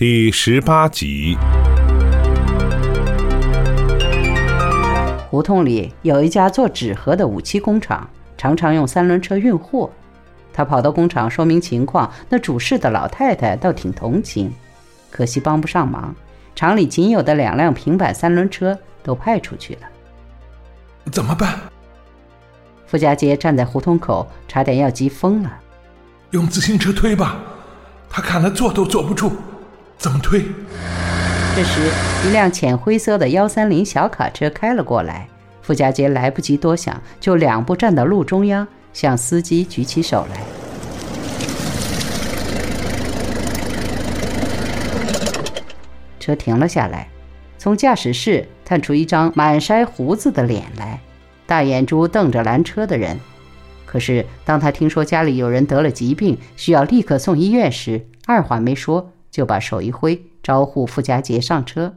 第十八集。胡同里有一家做纸盒的武器工厂，常常用三轮车运货。他跑到工厂说明情况，那主事的老太太倒挺同情，可惜帮不上忙。厂里仅有的两辆平板三轮车都派出去了，怎么办？傅家杰站在胡同口，差点要急疯了。用自行车推吧，他看了坐都坐不住，怎么推？这时，一辆浅灰色的幺三零小卡车开了过来，傅家杰来不及多想，就两步站到路中央，向司机举起手来。车停了下来，从驾驶室探出一张满腮胡子的脸来，大眼珠瞪着拦车的人。可是，当他听说家里有人得了疾病，需要立刻送医院时，二话没说就把手一挥，招呼傅家杰上车。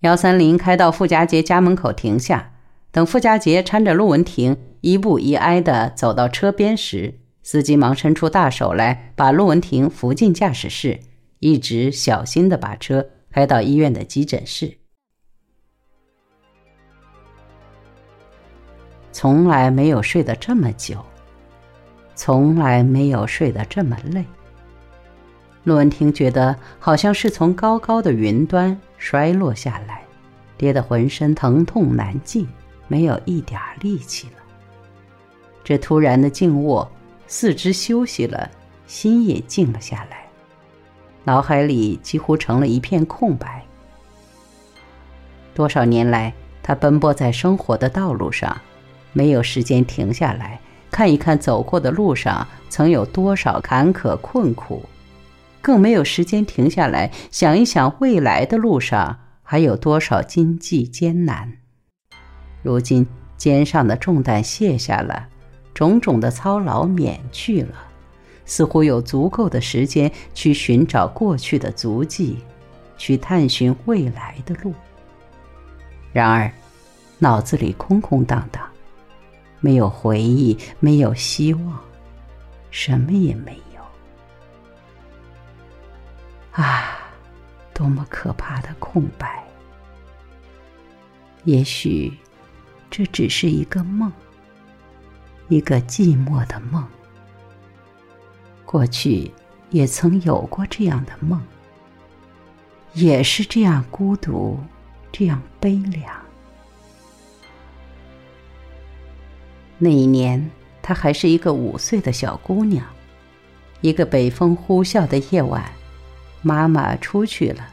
幺三零开到傅家杰家门口停下，等傅家杰搀着陆文婷一步一挨地走到车边时，司机忙伸出大手来，把陆文婷扶进驾驶室。一直小心地把车开到医院的急诊室。从来没有睡得这么久，从来没有睡得这么累。陆文婷觉得好像是从高高的云端摔落下来，跌得浑身疼痛难禁，没有一点力气了。这突然的静卧，四肢休息了，心也静了下来。脑海里几乎成了一片空白。多少年来，他奔波在生活的道路上，没有时间停下来看一看走过的路上曾有多少坎坷困苦，更没有时间停下来想一想未来的路上还有多少荆棘艰难。如今肩上的重担卸下了，种种的操劳免去了。似乎有足够的时间去寻找过去的足迹，去探寻未来的路。然而，脑子里空空荡荡，没有回忆，没有希望，什么也没有。啊，多么可怕的空白！也许，这只是一个梦，一个寂寞的梦。过去也曾有过这样的梦，也是这样孤独，这样悲凉。那一年，她还是一个五岁的小姑娘。一个北风呼啸的夜晚，妈妈出去了，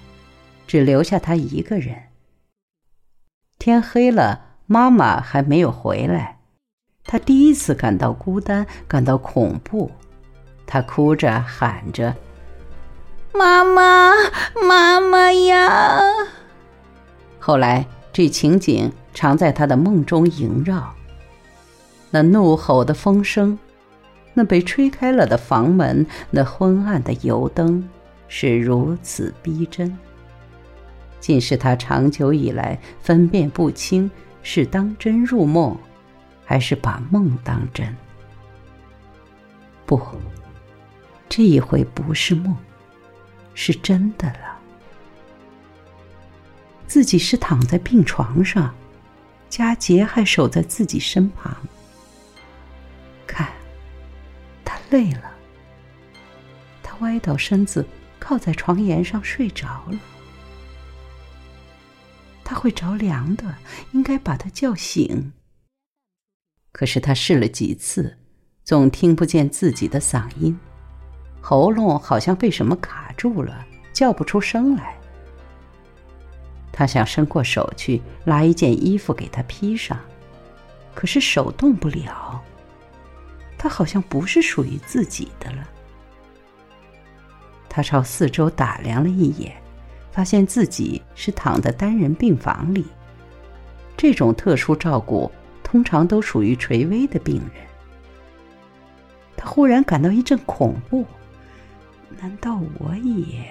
只留下他一个人。天黑了，妈妈还没有回来，她第一次感到孤单，感到恐怖。他哭着喊着：“妈妈，妈妈呀！”后来，这情景常在他的梦中萦绕。那怒吼的风声，那被吹开了的房门，那昏暗的油灯，是如此逼真，竟是他长久以来分辨不清是当真入梦，还是把梦当真。不。这一回不是梦，是真的了。自己是躺在病床上，佳杰还守在自己身旁。看，他累了，他歪倒身子，靠在床沿上睡着了。他会着凉的，应该把他叫醒。可是他试了几次，总听不见自己的嗓音。喉咙好像被什么卡住了，叫不出声来。他想伸过手去拉一件衣服给他披上，可是手动不了。他好像不是属于自己的了。他朝四周打量了一眼，发现自己是躺在单人病房里。这种特殊照顾通常都属于垂危的病人。他忽然感到一阵恐怖。难道我也？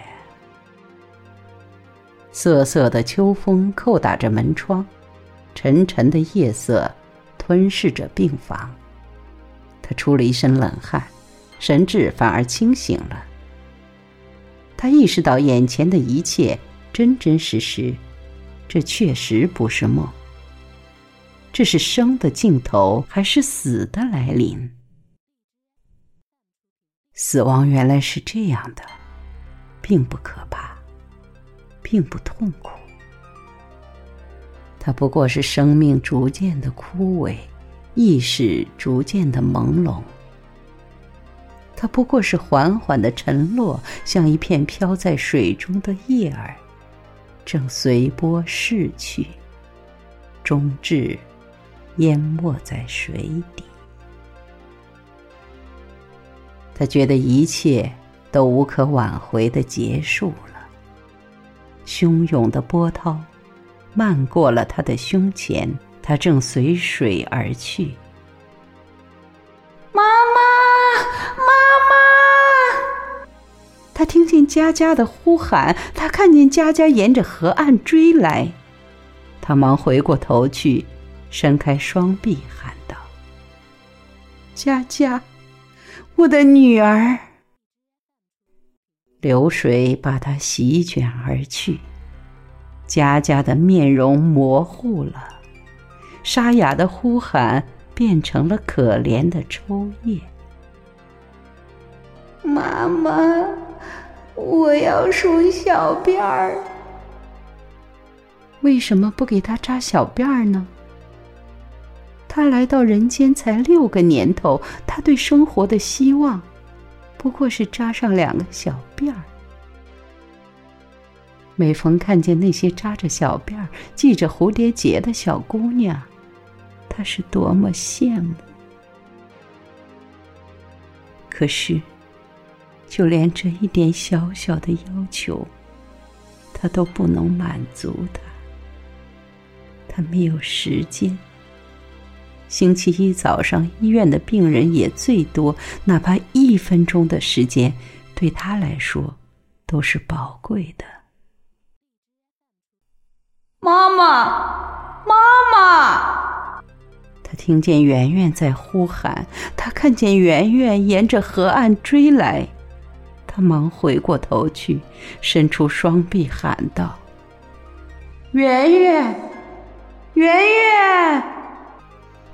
瑟瑟的秋风叩打着门窗，沉沉的夜色吞噬着病房。他出了一身冷汗，神志反而清醒了。他意识到眼前的一切真真实实，这确实不是梦。这是生的尽头，还是死的来临？死亡原来是这样的，并不可怕，并不痛苦。它不过是生命逐渐的枯萎，意识逐渐的朦胧。它不过是缓缓的沉落，像一片飘在水中的叶儿，正随波逝去，终至淹没在水底。他觉得一切都无可挽回的结束了。汹涌的波涛漫过了他的胸前，他正随水而去。听见佳佳的呼喊，他看见佳佳沿着河岸追来，他忙回过头去，伸开双臂喊道：“佳佳！”我的女儿，流水把她席卷而去，佳佳的面容模糊了，沙哑的呼喊变成了可怜的抽噎。妈妈，我要梳小辫儿。为什么不给她扎小辫儿呢？他来到人间才六个年头，他对生活的希望，不过是扎上两个小辫儿。每逢看见那些扎着小辫儿、系着蝴蝶结的小姑娘，他是多么羡慕。可是，就连这一点小小的要求，他都不能满足他。他没有时间。星期一早上，医院的病人也最多，哪怕一分钟的时间，对他来说都是宝贵的。妈妈，妈妈！他听见圆圆在呼喊，他看见圆圆沿着河岸追来，他忙回过头去，伸出双臂喊道：“圆圆，圆圆！”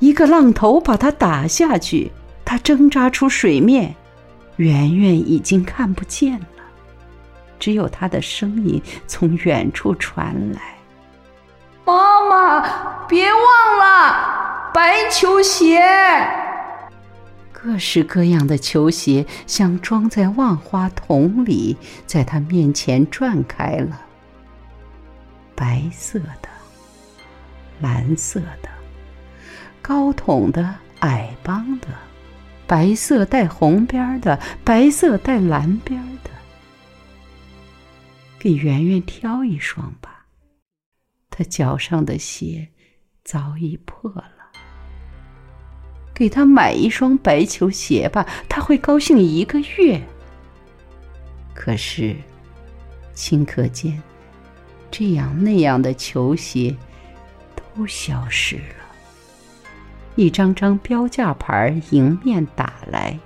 一个浪头把他打下去，他挣扎出水面，圆圆已经看不见了，只有他的声音从远处传来：“妈妈，别忘了白球鞋。”各式各样的球鞋像装在万花筒里，在他面前转开了，白色的，蓝色的。高筒的、矮帮的，白色带红边的，白色带蓝边的，给圆圆挑一双吧。他脚上的鞋早已破了。给他买一双白球鞋吧，他会高兴一个月。可是，顷刻间，这样那样的球鞋都消失了。一张张标价牌迎面打来，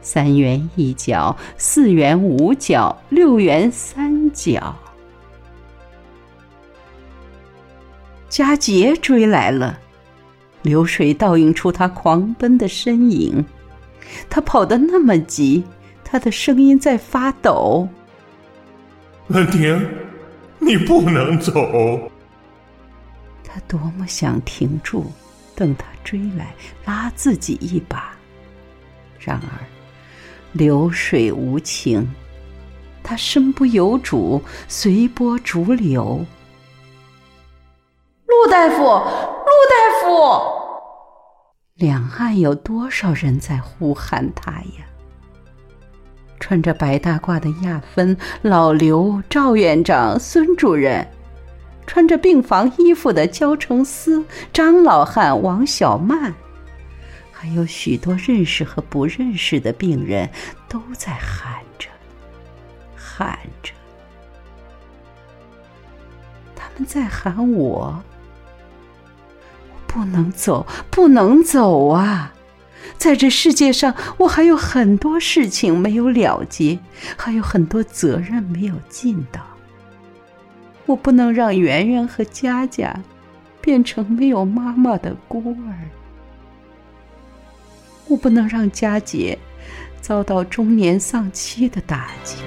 三元一角，四元五角，六元三角。佳杰追来了，流水倒映出他狂奔的身影。他跑得那么急，他的声音在发抖。恩婷，你不能走。他多么想停住。等他追来，拉自己一把。然而，流水无情，他身不由主，随波逐流。陆大夫，陆大夫！两岸有多少人在呼喊他呀？穿着白大褂的亚芬、老刘、赵院长、孙主任。穿着病房衣服的焦成思、张老汉、王小曼，还有许多认识和不认识的病人，都在喊着，喊着。他们在喊我，不能走，不能走啊！在这世界上，我还有很多事情没有了结，还有很多责任没有尽到。我不能让圆圆和佳佳变成没有妈妈的孤儿，我不能让佳姐遭到中年丧妻的打击。